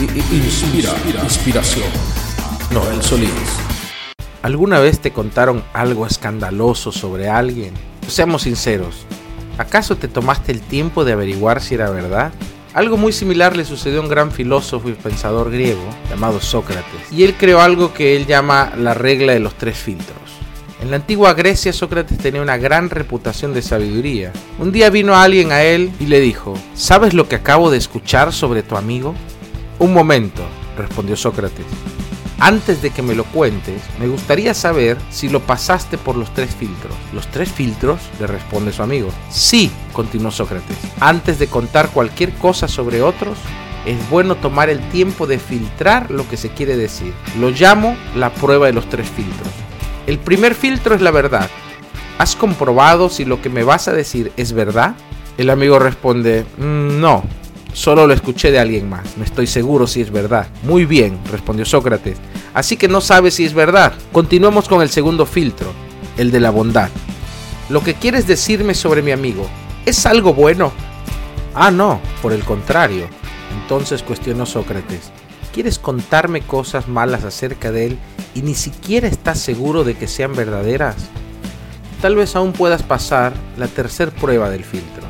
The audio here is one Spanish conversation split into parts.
Inspira, inspiración. Noel Solís. ¿Alguna vez te contaron algo escandaloso sobre alguien? Seamos sinceros, ¿acaso te tomaste el tiempo de averiguar si era verdad? Algo muy similar le sucedió a un gran filósofo y pensador griego llamado Sócrates, y él creó algo que él llama la regla de los tres filtros. En la antigua Grecia Sócrates tenía una gran reputación de sabiduría. Un día vino alguien a él y le dijo, ¿sabes lo que acabo de escuchar sobre tu amigo? Un momento, respondió Sócrates. Antes de que me lo cuentes, me gustaría saber si lo pasaste por los tres filtros. ¿Los tres filtros? le responde su amigo. Sí, continuó Sócrates. Antes de contar cualquier cosa sobre otros, es bueno tomar el tiempo de filtrar lo que se quiere decir. Lo llamo la prueba de los tres filtros. El primer filtro es la verdad. ¿Has comprobado si lo que me vas a decir es verdad? El amigo responde, mm, no, solo lo escuché de alguien más, no estoy seguro si es verdad. Muy bien, respondió Sócrates, así que no sabes si es verdad. Continuemos con el segundo filtro, el de la bondad. Lo que quieres decirme sobre mi amigo, ¿es algo bueno? Ah, no, por el contrario. Entonces cuestionó Sócrates, ¿quieres contarme cosas malas acerca de él y ni siquiera estás seguro de que sean verdaderas, tal vez aún puedas pasar la tercer prueba del filtro,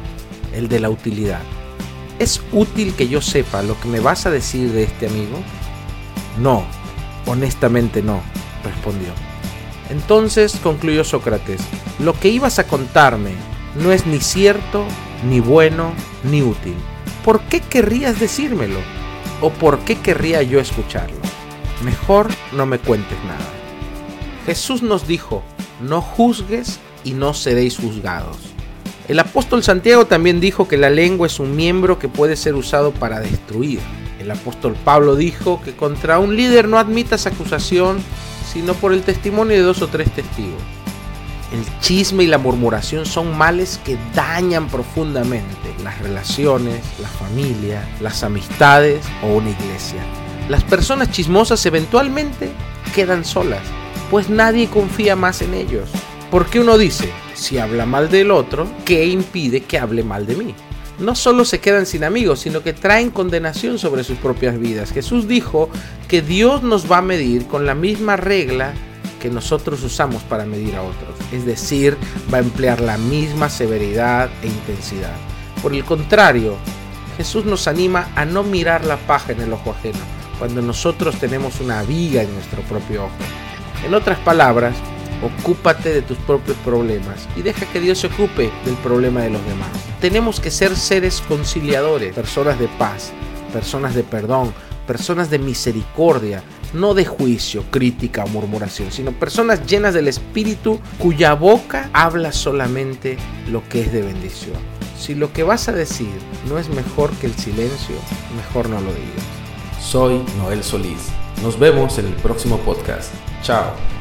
el de la utilidad. ¿Es útil que yo sepa lo que me vas a decir de este amigo? No, honestamente no, respondió. Entonces concluyó Sócrates, lo que ibas a contarme no es ni cierto, ni bueno, ni útil. ¿Por qué querrías decírmelo? ¿O por qué querría yo escucharlo? mejor no me cuentes nada. Jesús nos dijo, no juzgues y no seréis juzgados. El apóstol Santiago también dijo que la lengua es un miembro que puede ser usado para destruir. El apóstol Pablo dijo que contra un líder no admitas acusación sino por el testimonio de dos o tres testigos. El chisme y la murmuración son males que dañan profundamente las relaciones, la familia, las amistades o una iglesia. Las personas chismosas eventualmente quedan solas, pues nadie confía más en ellos. Porque uno dice, si habla mal del otro, ¿qué impide que hable mal de mí? No solo se quedan sin amigos, sino que traen condenación sobre sus propias vidas. Jesús dijo que Dios nos va a medir con la misma regla que nosotros usamos para medir a otros. Es decir, va a emplear la misma severidad e intensidad. Por el contrario, Jesús nos anima a no mirar la paja en el ojo ajeno, cuando nosotros tenemos una viga en nuestro propio ojo. En otras palabras, ocúpate de tus propios problemas y deja que Dios se ocupe del problema de los demás. Tenemos que ser seres conciliadores, personas de paz, personas de perdón, personas de misericordia, no de juicio, crítica o murmuración, sino personas llenas del Espíritu cuya boca habla solamente lo que es de bendición. Si lo que vas a decir no es mejor que el silencio, mejor no lo digas. Soy Noel Solís. Nos vemos en el próximo podcast. Chao.